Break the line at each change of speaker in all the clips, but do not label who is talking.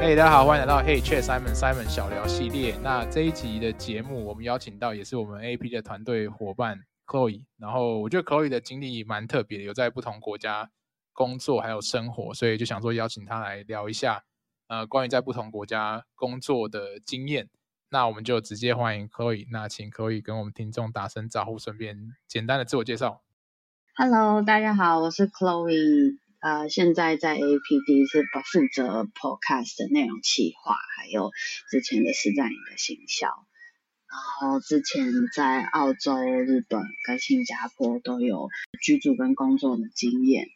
嘿，大家好，欢迎来到 Hey Chat Simon Simon 小聊系列。那这一集的节目，我们邀请到也是我们 AP 的团队伙伴 Chloe。然后我觉得 Chloe 的经历蛮特别的，有在不同国家工作还有生活，所以就想说邀请他来聊一下，呃，关于在不同国家工作的经验。那我们就直接欢迎 Chloe。那请 Chloe 跟我们听众打声招呼，顺便简单的自我介绍。
Hello，大家好，我是 Chloe。呃，现在在 APD 是不负责 Podcast 的内容企划，还有之前的实战营的行销。然后之前在澳洲、日本跟新加坡都有居住跟工作的经验，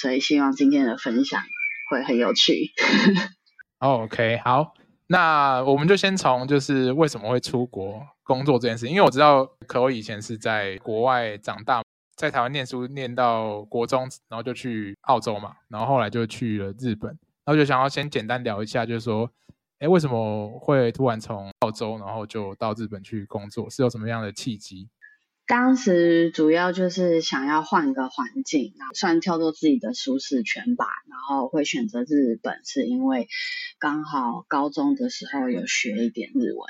所以希望今天的分享会很有趣。
OK，好，那我们就先从就是为什么会出国工作这件事，因为我知道可我以前是在国外长大。在台湾念书念到国中，然后就去澳洲嘛，然后后来就去了日本，然后就想要先简单聊一下，就是说，哎，为什么会突然从澳洲，然后就到日本去工作，是有什么样的契机？
当时主要就是想要换个环境，然后算跳脱自己的舒适圈吧，然后会选择日本，是因为刚好高中的时候有学一点日文，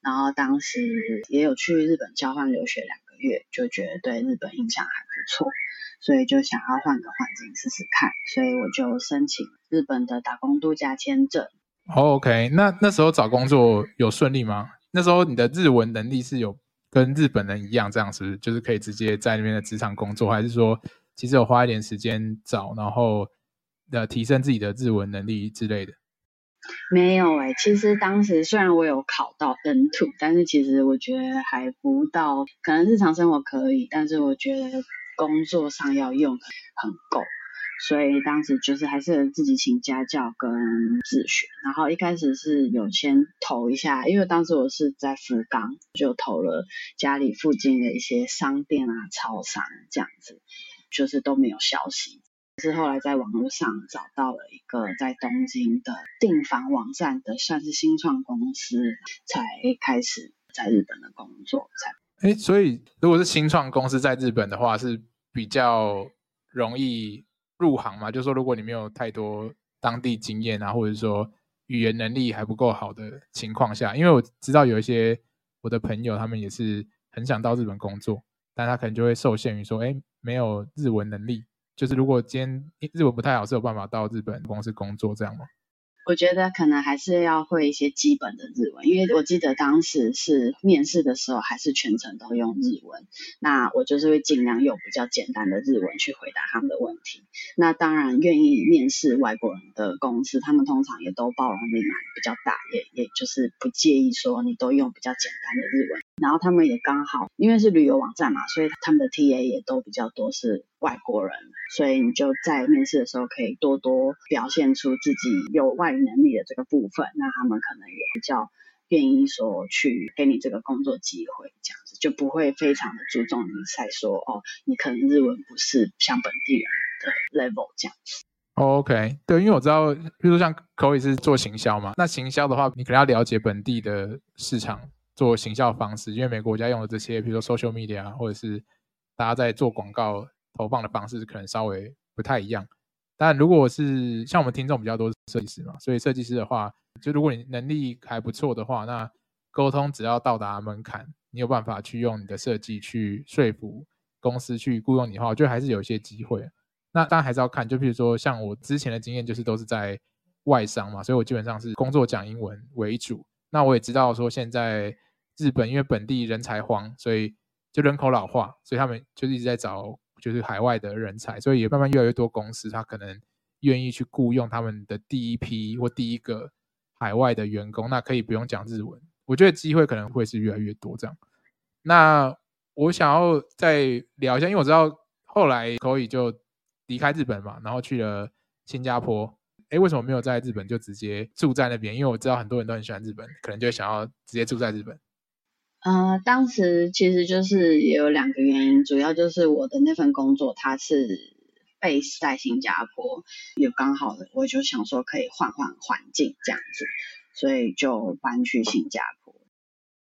然后当时也有去日本交换留学两个月，就觉得对日本印象还不错，所以就想要换个环境试试看，所以我就申请日本的打工度假签证。
Oh, OK，那那时候找工作有顺利吗？那时候你的日文能力是有跟日本人一样这样是不是，就是可以直接在那边的职场工作，还是说其实有花一点时间找，然后呃提升自己的日文能力之类的？
没有哎、其实当时虽然我有考到 N2，但是其实我觉得还不到，可能日常生活可以，但是我觉得工作上要用很够，所以当时就是还是自己请家教跟自学，然后一开始是有先投一下，因为当时我是在福冈，就投了家里附近的一些商店啊、超商这样子，就是都没有消息。是后来在网络上找到了一个在东京的订房网站的，算是新创公司，才开始在日本的工作。才
哎，所以如果是新创公司在日本的话，是比较容易入行嘛？就是说，如果你没有太多当地经验啊，或者说语言能力还不够好的情况下，因为我知道有一些我的朋友，他们也是很想到日本工作，但他可能就会受限于说，哎，没有日文能力。就是如果今天日文不太好，是有办法到日本公司工作这样吗？
我觉得可能还是要会一些基本的日文，因为我记得当时是面试的时候，还是全程都用日文。那我就是会尽量用比较简单的日文去回答他们的问题。那当然，愿意面试外国人的公司，他们通常也都包容力蛮比较大，也也就是不介意说你都用比较简单的日文。然后他们也刚好，因为是旅游网站嘛，所以他们的 TA 也都比较多是外国人，所以你就在面试的时候可以多多表现出自己有外语能力的这个部分，那他们可能也比较愿意说去给你这个工作机会，这样子就不会非常的注重你在说哦，你可能日文不是像本地人的 level 这样子。
OK，对，因为我知道，比如说像 Chloe 是做行销嘛，那行销的话，你可能要了解本地的市场做行销方式，因为每个国家用的这些，比如说 social media 或者是大家在做广告。投放的方式可能稍微不太一样，但如果是像我们听众比较多是设计师嘛，所以设计师的话，就如果你能力还不错的话，那沟通只要到达门槛，你有办法去用你的设计去说服公司去雇佣你的话，我觉得还是有一些机会。那当然还是要看，就比如说像我之前的经验，就是都是在外商嘛，所以我基本上是工作讲英文为主。那我也知道说现在日本因为本地人才荒，所以就人口老化，所以他们就一直在找。就是海外的人才，所以也慢慢越来越多公司，他可能愿意去雇佣他们的第一批或第一个海外的员工，那可以不用讲日文。我觉得机会可能会是越来越多这样。那我想要再聊一下，因为我知道后来可以就离开日本嘛，然后去了新加坡。诶，为什么没有在日本就直接住在那边？因为我知道很多人都很喜欢日本，可能就想要直接住在日本。
呃，当时其实就是也有两个原因，主要就是我的那份工作它是 base 在新加坡，也刚好我就想说可以换换环境这样子，所以就搬去新加坡。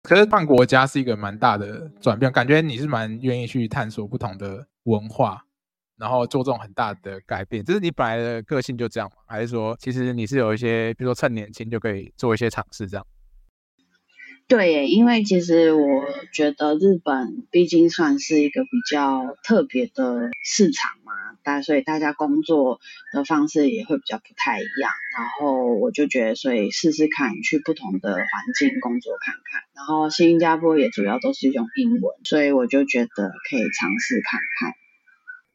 可是换国家是一个蛮大的转变，感觉你是蛮愿意去探索不同的文化，然后做这种很大的改变？就是你本来的个性就这样吗？还是说其实你是有一些，比如说趁年轻就可以做一些尝试这
样？对，因为其实我觉得日本毕竟算是一个比较特别的市场嘛，大所以大家工作的方式也会比较不太一样。然后我就觉得，所以试试看去不同的环境工作看看。然后新加坡也主要都是用英文，所以我就觉得可以尝试看看。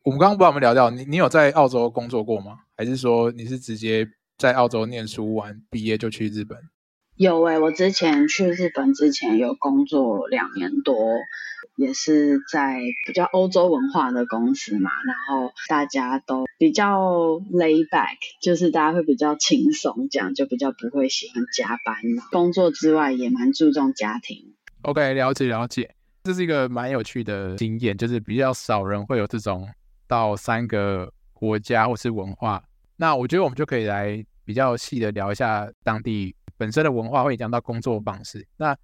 我们刚刚不我们聊到你，你有在澳洲工作过吗？还是说你是直接在澳洲念书完毕业就去日本？
有诶、欸，我之前去日本之前有工作两年多，也是在比较欧洲文化的公司嘛，然后大家都比较 lay back，就是大家会比较轻松，这样就比较不会喜欢加班。工作之外也蛮注重家庭。
OK，了解了解，这是一个蛮有趣的经验，就是比较少人会有这种到三个国家或是文化。那我觉得我们就可以来比较细的聊一下当地。本身的文化会影响到工作方式。那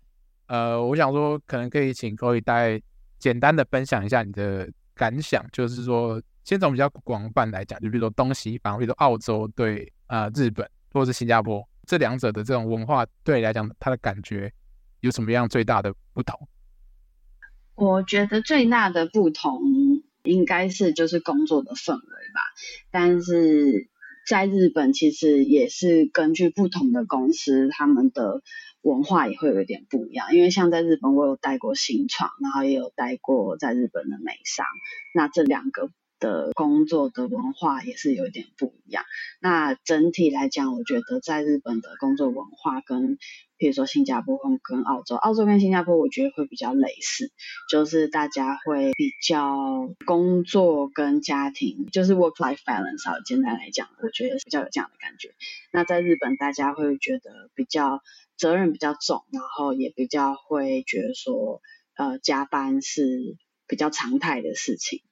呃，我想说，可能可以请各位大概简单的分享一下你的感想，就是说，先从比较广泛来讲，就比如说东西方，比如说澳洲对、呃、日本或者是新加坡这两者的这种文化，对你来讲，它的感觉有什么样最大的不同？
我觉得最大的不同应该是就是工作的氛围吧，但是。在日本，其实也是根据不同的公司，他们的文化也会有一点不一样。因为像在日本，我有带过新创，然后也有带过在日本的美商，那这两个的工作的文化也是有一点不一样。那整体来讲，我觉得在日本的工作文化跟，比如说新加坡跟澳洲，澳洲跟新加坡，我觉得会比较类似，就是大家会比较工作跟家庭，就是 work-life balance，好，简单来讲，我觉得比较有这样的感觉。那在日本，大家会觉得比较责任比较重，然后也比较会觉得说，呃，加班是比较常态的事情。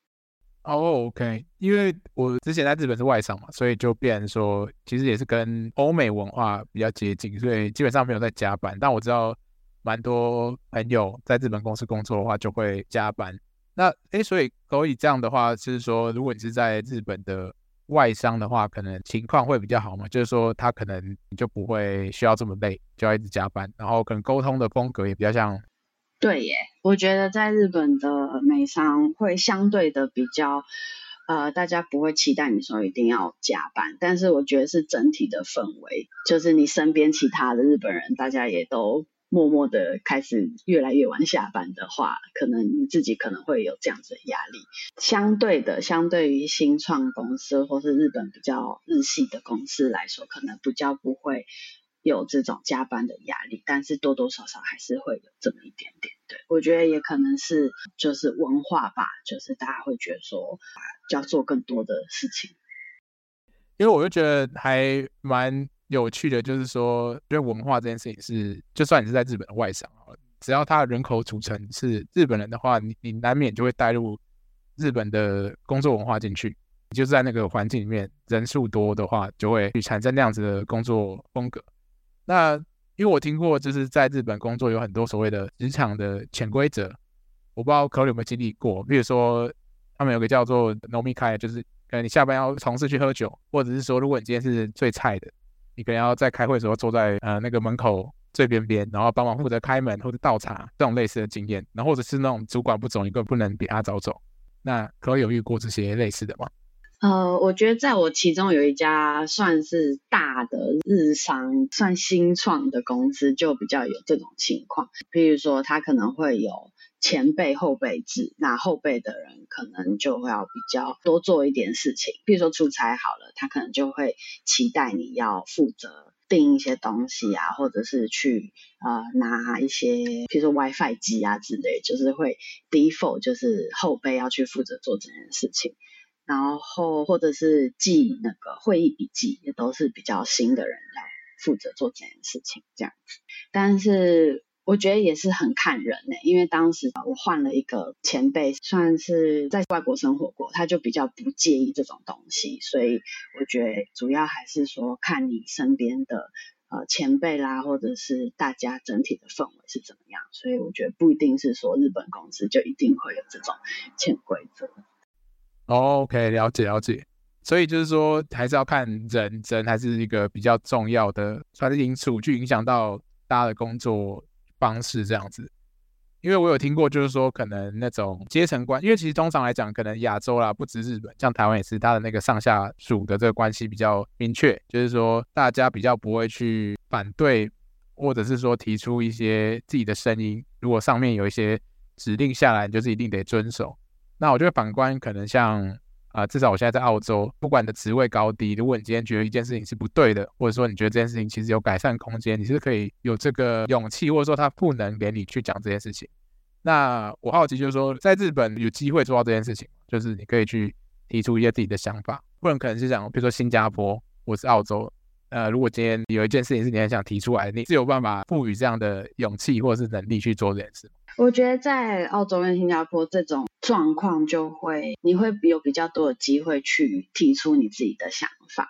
哦、，OK，因为我之前在日本是外商嘛，所以就变说，其实也是跟欧美文化比较接近，所以基本上没有在加班。但我知道蛮多朋友在日本公司工作的话，就会加班。那诶，所以可以这样的话，就是说，如果你是在日本的外商的话，可能情况会比较好嘛，就是说他可能就不会需要这么累，就要一直加班，然后可能沟通的风格也比较像。
对耶，我觉得在日本的美商会相对的比较，呃，大家不会期待你说一定要加班，但是我觉得是整体的氛围，就是你身边其他的日本人，大家也都默默的开始越来越晚下班的话，可能你自己可能会有这样子的压力。相对的，相对于新创公司或是日本比较日系的公司来说，可能比较不会。有这种加班的压力，但是多多少少还是会有这么一点点。对，我觉得也可能是就是文化吧，就是大家会觉得说要做更多的事情。
因为我就觉得还蛮有趣的，就是说，因为文化这件事情是，就算你是在日本的外商，只要他人口组成是日本人的话，你你难免就会带入日本的工作文化进去。你就是在那个环境里面，人数多的话，就会去产生那样子的工作风格。那因为我听过，就是在日本工作有很多所谓的职场的潜规则，我不知道可有有没有经历过。比如说，他们有个叫做 nomikai，就是可能你下班要同事去喝酒，或者是说，如果你今天是最菜的，你可能要在开会的时候坐在呃那个门口最边边，然后帮忙负责开门或者倒茶这种类似的经验。然后或者是那种主管不走，你根本不能比他早走。那可有遇过这些类似的吗？
呃，我觉得在我其中有一家算是大的日商，算新创的公司，就比较有这种情况。比如说，他可能会有前辈后辈制，那后辈的人可能就会要比较多做一点事情。比如说出差好了，他可能就会期待你要负责订一些东西啊，或者是去呃拿一些，比如说 WiFi 机啊之类，就是会 default 就是后辈要去负责做这件事情。然后或者是记那个会议笔记，也都是比较新的人要负责做这件事情这样子。但是我觉得也是很看人呢，因为当时我换了一个前辈，算是在外国生活过，他就比较不介意这种东西。所以我觉得主要还是说看你身边的呃前辈啦，或者是大家整体的氛围是怎么样。所以我觉得不一定是说日本公司就一定会有这种潜规则。
OK，了解了解。所以就是说，还是要看人，人还是一个比较重要的，传递因素去影响到大家的工作方式这样子。因为我有听过，就是说可能那种阶层关，因为其实通常来讲，可能亚洲啦，不止日本，像台湾也是，它的那个上下属的这个关系比较明确，就是说大家比较不会去反对，或者是说提出一些自己的声音。如果上面有一些指令下来，就是一定得遵守。那我觉得反观可能像。啊、至少我现在在澳洲，不管你的职位高低，如果你今天觉得一件事情是不对的，或者说你觉得这件事情其实有改善空间，你是可以有这个勇气，或者说他不能给你去讲这件事情。那我好奇就是说，在日本有机会做到这件事情，就是你可以去提出一些自己的想法，不然可能是讲，比如说新加坡或是澳洲，呃，如果今天有一件事情是你很想提出来，你是有办法赋予这样的勇气或者是能力去做这件事。
我觉得在澳洲跟新加坡这种状况，就会你会有比较多的机会去提出你自己的想法。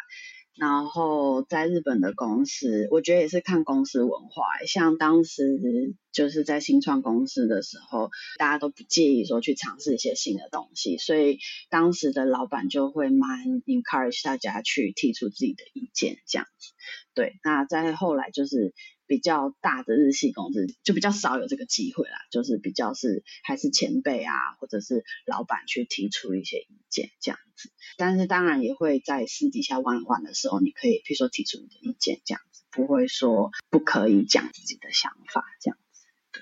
然后在日本的公司，我觉得也是看公司文化。像当时就是在新创公司的时候，大家都不介意说去尝试一些新的东西，所以当时的老板就会蛮 encourage 大家去提出自己的意见，这样子。对，那在后来就是。比较大的日系公司就比较少有这个机会啦，就是比较是还是前辈啊，或者是老板去提出一些意见这样子。但是当然也会在私底下玩玩的时候，你可以比如说提出你的意见这样子，不会说不可以讲自己的想法这样子。对，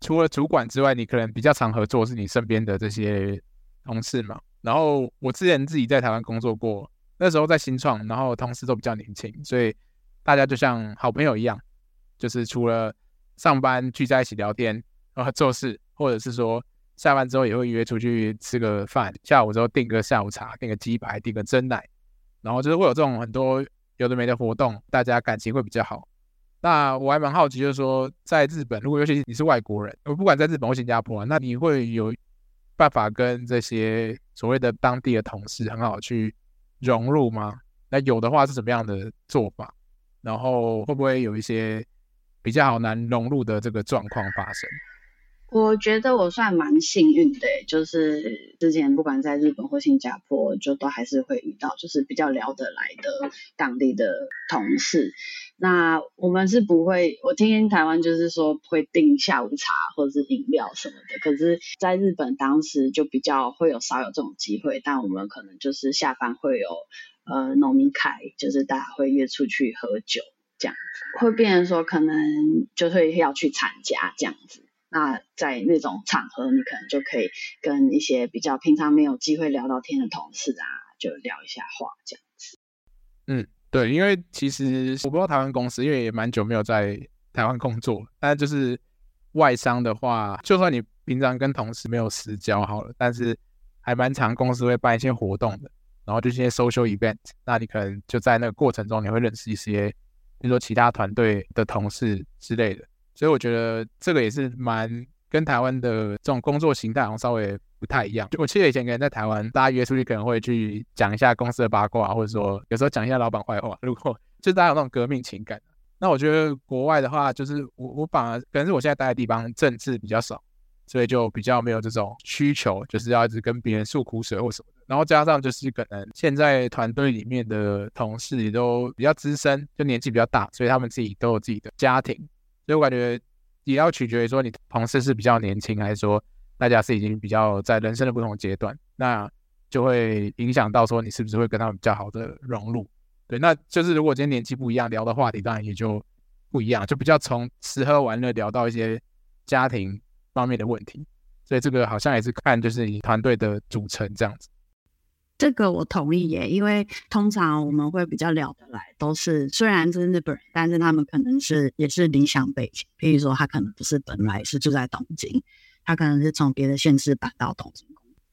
除了主管之外，你可能比较常合作是你身边的这些同事嘛。然后我之前自己在台湾工作过，那时候在新创，然后同事都比较年轻，所以大家就像好朋友一样。就是除了上班聚在一起聊天啊做事，或者是说下班之后也会约出去吃个饭，下午之后订个下午茶，订个鸡排，订个珍奶，然后就是会有这种很多有的没的活动，大家感情会比较好。那我还蛮好奇，就是说在日本，如果尤其你是外国人，我不管在日本或新加坡，那你会有办法跟这些所谓的当地的同事很好去融入吗？那有的话是什么样的做法？然后会不会有一些？比较好难融入的这个状况发生，
我觉得我算蛮幸运的，就是之前不管在日本或新加坡，就都还是会遇到，就是比较聊得来的当地的同事。那我们是不会，我听听台湾就是说会订下午茶或者是饮料什么的，可是在日本当时就比较会有少有这种机会，但我们可能就是下班会有呃饮み会，就是大家会约出去喝酒。这样子会变成说，可能就会要去参加这样子。那在那种场合，你可能就可以跟一些比较平常没有机会聊到天的同事啊，就聊一下话这样子。
嗯，对，因为其实我不知道台湾公司，因为也蛮久没有在台湾工作，但就是外商的话，就算你平常跟同事没有私交好了，但是还蛮常公司会办一些活动的，然后就一些 social event，那你可能就在那个过程中，你会认识一些。比如说其他团队的同事之类的，所以我觉得这个也是蛮跟台湾的这种工作形态好像稍微不太一样。就我记得以前可能在台湾，大家约出去可能会去讲一下公司的八卦，或者说有时候讲一下老板坏话。如果就大家有那种革命情感，那我觉得国外的话，就是我我反而可能是我现在待的地方政治比较少，所以就比较没有这种需求，就是要一直跟别人诉苦水或什么的。然后加上就是可能现在团队里面的同事也都比较资深，就年纪比较大，所以他们自己都有自己的家庭，所以我感觉也要取决于说你同事是比较年轻，还是说大家是已经比较在人生的不同阶段，那就会影响到说你是不是会跟他们比较好的融入。对，那就是如果今天年纪不一样，聊的话题当然也就不一样，就比较从吃喝玩乐聊到一些家庭方面的问题，所以这个好像也是看就是你团队的组成这样子。
这个我同意耶，因为通常我们会比较聊得来，都是虽然是日本人，但是他们可能是也是理想背景，比如说他可能不是本来是住在东京，他可能是从别的县市搬到东京。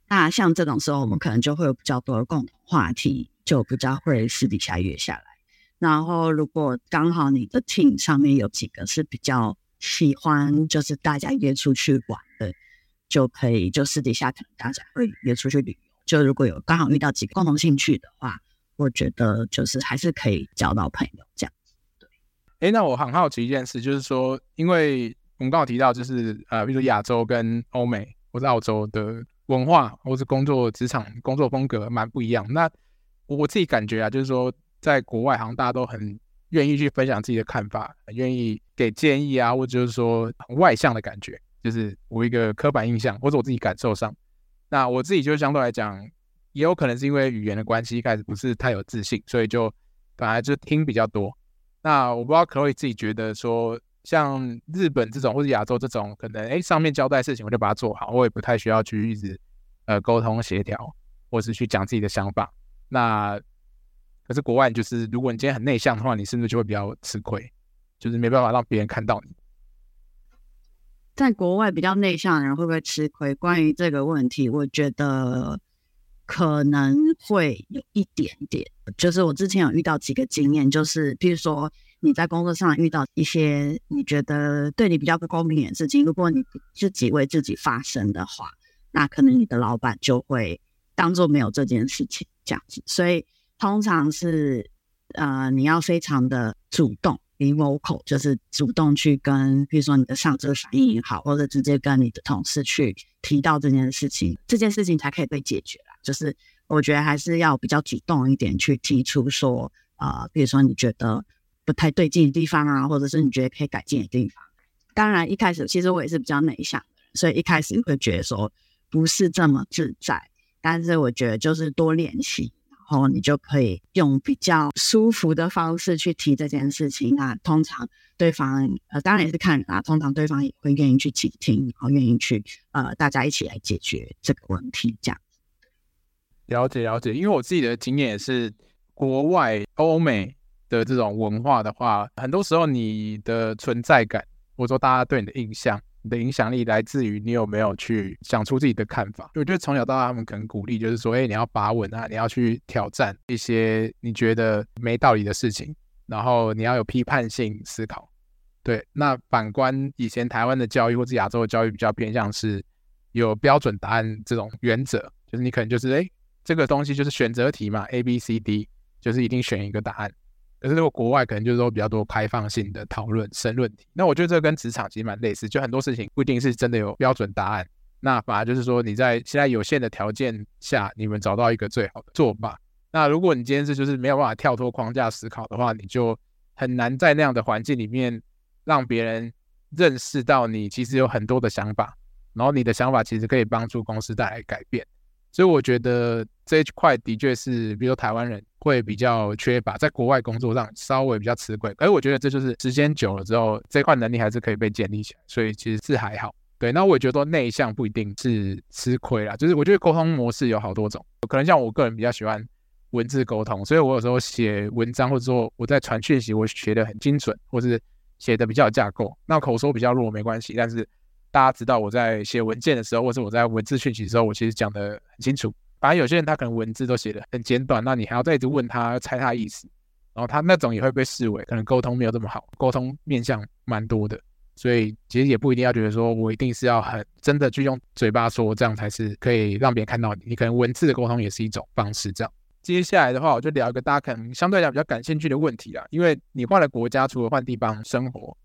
那像这种时候，我们可能就会有比较多的共同话题，就比较会私底下约下来。然后如果刚好你的 team 上面有几个是比较喜欢，就是大家约出去玩的，就可以就私底下可能大家会约出去旅游。就如果有刚好遇到几个共同兴趣的话，我觉得就是还是可以交到朋友这样子。对，
哎，那我很好奇一件事，就是说，因为我们刚好提到，就是呃，比如说亚洲跟欧美或者澳洲的文化或者工作职场工作风格蛮不一样。那我我自己感觉啊，就是说在国外好像大家都很愿意去分享自己的看法，愿意给建议啊，或者就是说很外向的感觉，就是我一个刻板印象或者我自己感受上。那我自己就相对来讲，也有可能是因为语言的关系，一开始不是太有自信，所以就本来就听比较多。那我不知道 Chloe 自己觉得说，像日本这种或者亚洲这种，可能哎上面交代事情我就把它做好，我也不太需要去一直呃沟通协调，或是去讲自己的想法。那可是国外就是，如果你今天很内向的话，你是不是就会比较吃亏？就是没办法让别人看到你。
在国外比较内向的人会不会吃亏？关于这个问题，我觉得可能会有一点点。就是我之前有遇到几个经验，就是譬如说你在工作上遇到一些你觉得对你比较不公平的事情，如果你自己为自己发声的话，那可能你的老板就会当做没有这件事情这样子。所以通常是呃你要非常的主动。Be vocal 就是主动去跟，比如说你的上司反映也好，或者直接跟你的同事去提到这件事情，这件事情才可以被解决啦。就是我觉得还是要比较主动一点去提出说，呃，比如说你觉得不太对劲的地方啊，或者是你觉得可以改进的地方。当然一开始其实我也是比较内向的，所以一开始会觉得说不是这么自在，但是我觉得就是多练习。然后你就可以用比较舒服的方式去提这件事情。那通常对方呃，当然也是看人啊，通常对方也会愿意去倾听，然后愿意去呃，大家一起来解决这个问题。这样
了解了解，因为我自己的经验也是，国外欧美的这种文化的话，很多时候你的存在感，或者说大家对你的印象。你的影响力来自于你有没有去想出自己的看法。我觉得从小到大，他们可能鼓励就是说，哎，你要把稳啊，你要去挑战一些你觉得没道理的事情，然后你要有批判性思考。对，那反观以前台湾的教育或者亚洲的教育，比较偏向是有标准答案这种原则，就是你可能就是哎，这个东西就是选择题嘛，A、B、C、D，就是一定选一个答案。可是如果国外可能就是说比较多开放性的讨论、申论题，那我觉得这跟职场其实蛮类似，就很多事情不一定是真的有标准答案，那反而就是说你在现在有限的条件下，你们找到一个最好的做法。那如果你今天是就是没有办法跳脱框架思考的话，你就很难在那样的环境里面让别人认识到你其实有很多的想法，然后你的想法其实可以帮助公司带来改变。所以我觉得这一块的确是，比如说台湾人会比较缺乏，在国外工作上稍微比较吃亏。而我觉得这就是时间久了之后，这块能力还是可以被建立起来，所以其实是还好。对，那我也觉得内向不一定是吃亏啦，就是我觉得沟通模式有好多种，可能像我个人比较喜欢文字沟通，所以我有时候写文章或者说我在传讯息，我写得很精准，或是写得比较有架构。那口说比较弱没关系，但是。大家知道我在写文件的时候，或是我在文字讯息的时候，我其实讲的很清楚。反正有些人他可能文字都写的很简短，那你还要再一直问他猜他意思，然后他那种也会被视为可能沟通没有这么好，沟通面向蛮多的。所以其实也不一定要觉得说我一定是要很真的去用嘴巴说，这样才是可以让别人看到你。你可能文字的沟通也是一种方式。这样接下来的话，我就聊一个大家可能相对来讲比较感兴趣的问题啦，因为你换了国家，除了换地方生活，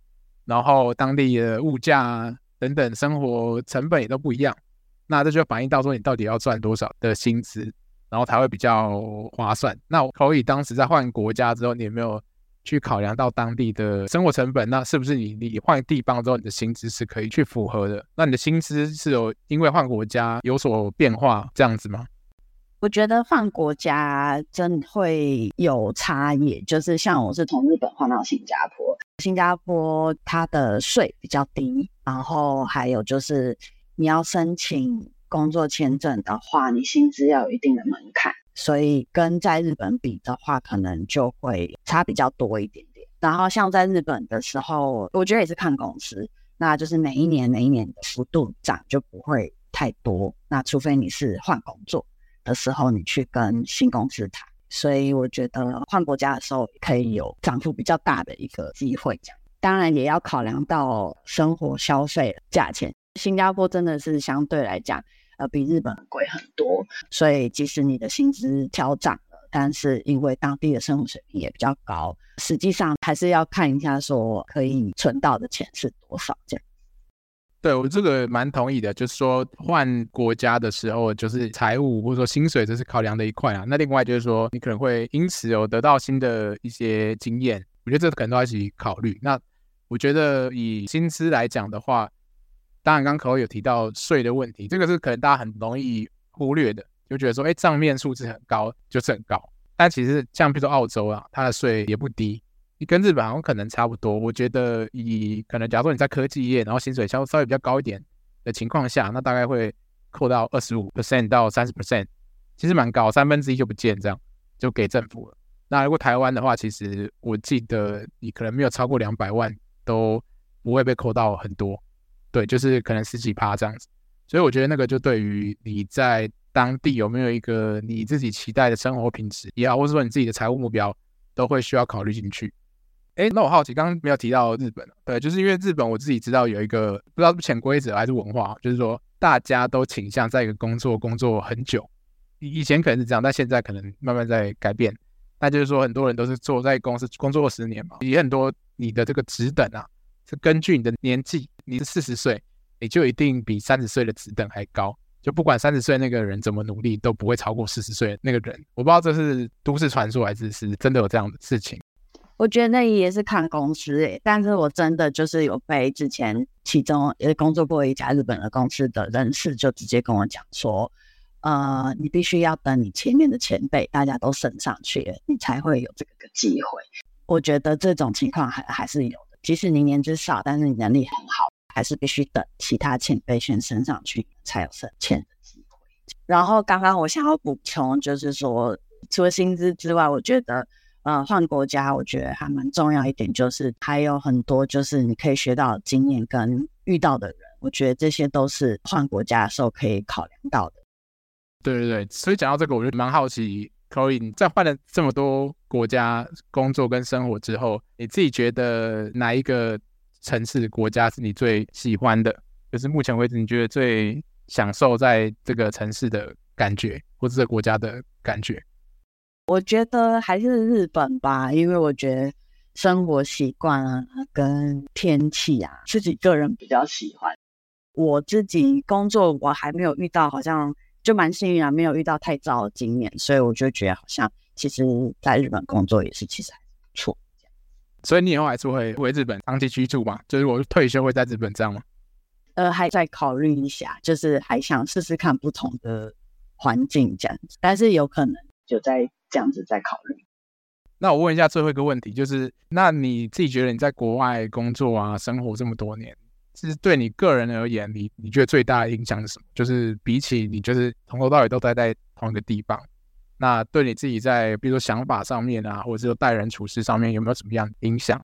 然后当地的物价啊。等等，生活成本也都不一样，那这就反映到说你到底要赚多少的薪资，然后才会比较划算。那可以当时在换国家之后，你有没有去考量到当地的生活成本？那是不是你你换地方之后，你的薪资是可以去符合的？那你的薪资是有因为换国家有所变化这样子吗？
我觉得换国家真会有差异，就是像我是从日本换到新加坡。新加坡它的税比较低，然后还有就是你要申请工作签证的话，你薪资要有一定的门槛，所以跟在日本比的话，可能就会差比较多一点点。然后像在日本的时候，我觉得也是看公司，那就是每一年每一年的幅度涨就不会太多，那除非你是换工作的时候，你去跟新公司谈。所以我觉得换国家的时候可以有涨幅比较大的一个机会，这样当然也要考量到生活消费价钱。新加坡真的是相对来讲，呃，比日本贵很多。所以即使你的薪资调涨了，但是因为当地的生活水平也比较高，实际上还是要看一下说可以存到的钱是多少这样。
对，我这个蛮同意的，就是说换国家的时候，就是财务或者说薪水这是考量的一块啊。那另外就是说，你可能会因此有得到新的一些经验，我觉得这可能都要一起考虑。那我觉得以薪资来讲的话，当然刚刚可有提到税的问题，这个是可能大家很容易忽略的，就觉得说，哎，账面数字很高就是很高，但其实像比如说澳洲啊，它的税也不低。你跟日本好像可能差不多，我觉得以可能假如说你在科技业，然后薪水稍稍微比较高一点的情况下，那大概会扣到二十五 percent 到三十 percent，其实蛮高，三分之一就不见，这样就给政府了。那如果台湾的话，其实我记得你可能没有超过两百万都不会被扣到很多，对，就是可能十几趴这样子。所以我觉得那个就对于你在当地有没有一个你自己期待的生活品质也好，或者说你自己的财务目标，都会需要考虑进去。哎，那我好奇，刚刚没有提到日本，对，就是因为日本我自己知道有一个不知道是潜规则还是文化，就是说大家都倾向在一个工作工作很久，以前可能是这样，但现在可能慢慢在改变。那就是说很多人都是坐在公司工作十年嘛，也很多你的这个职等啊，是根据你的年纪，你是四十岁，你就一定比三十岁的职等还高，就不管三十岁那个人怎么努力，都不会超过四十岁那个人。我不知道这是都市传说还是是真的有这样的事情。
我觉得那也是看公司诶、但是我真的就是有被之前其中也工作过一家日本的公司的人事就直接跟我讲说，呃，你必须要等你前面的前辈大家都升上去，你才会有这个个机会。我觉得这种情况还还是有的，即使你年资少，但是你能力很好，还是必须等其他前辈先升上去才有升迁的机会。然后刚刚我想要补充就是说，除了薪资之外，我觉得。呃，换国家，我觉得还蛮重要一点，就是还有很多就是你可以学到经验跟遇到的人，我觉得这些都是换国家的时候可以考量到的。
对对对，所以讲到这个，我就蛮好奇，Chloe，你在换了这么多国家工作跟生活之后，你自己觉得哪一个城市国家是你最喜欢的？就是目前为止你觉得最享受在这个城市的感觉，或者这个国家的感觉？
我觉得还是日本吧，因为我觉得生活习惯啊跟天气啊，自己个人比较喜欢。我自己工作我还没有遇到，好像就蛮幸运啊，没有遇到太糟的经验，所以我就觉得好像其实在日本工作也是其实还不错。
所以你以后还是会回日本长期居住吗？就是我退休会在日本这样吗？
呃，还在考虑一下，就是还想试试看不同的环境这样子，但是有可能就在。这样子再考虑。
那我问一下最后一个问题，就是那你自己觉得你在国外工作啊、生活这么多年，其实对你个人而言，你你觉得最大的影响是什么？就是比起你就是从头到尾都待在同一个地方，那对你自己在比如说想法上面啊，或者是说待人处事上面有没有什么样的影响？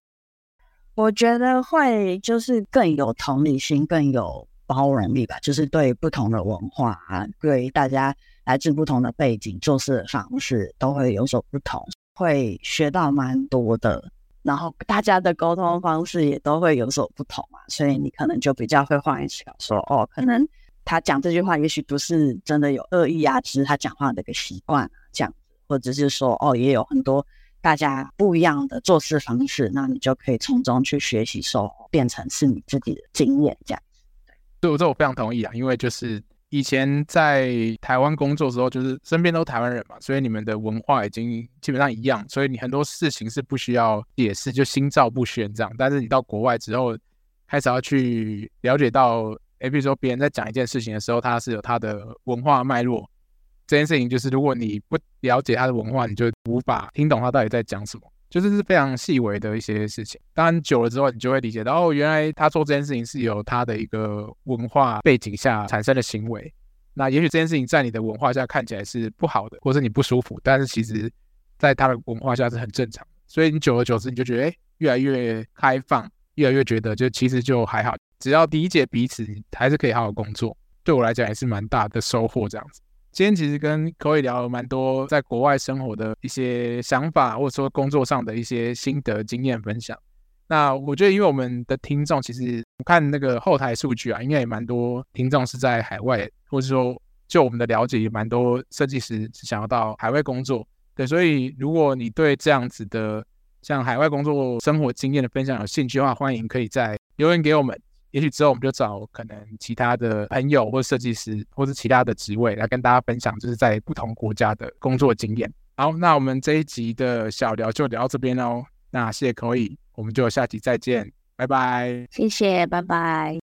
我觉得会就是更有同理心，更有包容力吧，就是对不同的文化啊，对大家。来自不同的背景，做事的方式都会有所不同，会学到蛮多的。然后大家的沟通方式也都会有所不同嘛，所以你可能就比较会换位思考，说哦，可能他讲这句话也许不是真的有恶意啊，只是他讲话的一个习惯，这样子，或者是说哦，也有很多大家不一样的做事方式，那你就可以从中去学习，说变成是你自己的经验这样。
对，我这我非常同意啊，因为就是。以前在台湾工作的时候，就是身边都是台湾人嘛，所以你们的文化已经基本上一样，所以你很多事情是不需要解释，就心照不宣这样。但是你到国外之后，开始要去了解到，诶，比如说别人在讲一件事情的时候，他是有他的文化脉络。这件事情就是，如果你不了解他的文化，你就无法听懂他到底在讲什么。就是是非常细微的一些事情，当然久了之后，你就会理解到，哦，原来他做这件事情是有他的一个文化背景下产生的行为。那也许这件事情在你的文化下看起来是不好的，或者你不舒服，但是其实在他的文化下是很正常。所以你久而久之，你就觉得，哎，越来越开放，越来越觉得，就其实就还好，只要理解彼此，还是可以好好工作。对我来讲也是蛮大的收获，这样子。今天其实跟 c o y 聊了蛮多在国外生活的一些想法，或者说工作上的一些心得经验分享。那我觉得，因为我们的听众其实我看那个后台数据啊，应该也蛮多听众是在海外，或者说就我们的了解，也蛮多设计师是想要到海外工作。对，所以如果你对这样子的像海外工作生活经验的分享有兴趣的话，欢迎可以在留言给我们。也许之后我们就找可能其他的朋友或设计师，或是其他的职位来跟大家分享，就是在不同国家的工作经验。好，那我们这一集的小聊就聊到这边喽。那谢谢可以我们就下集再见，拜拜。
谢谢，拜拜。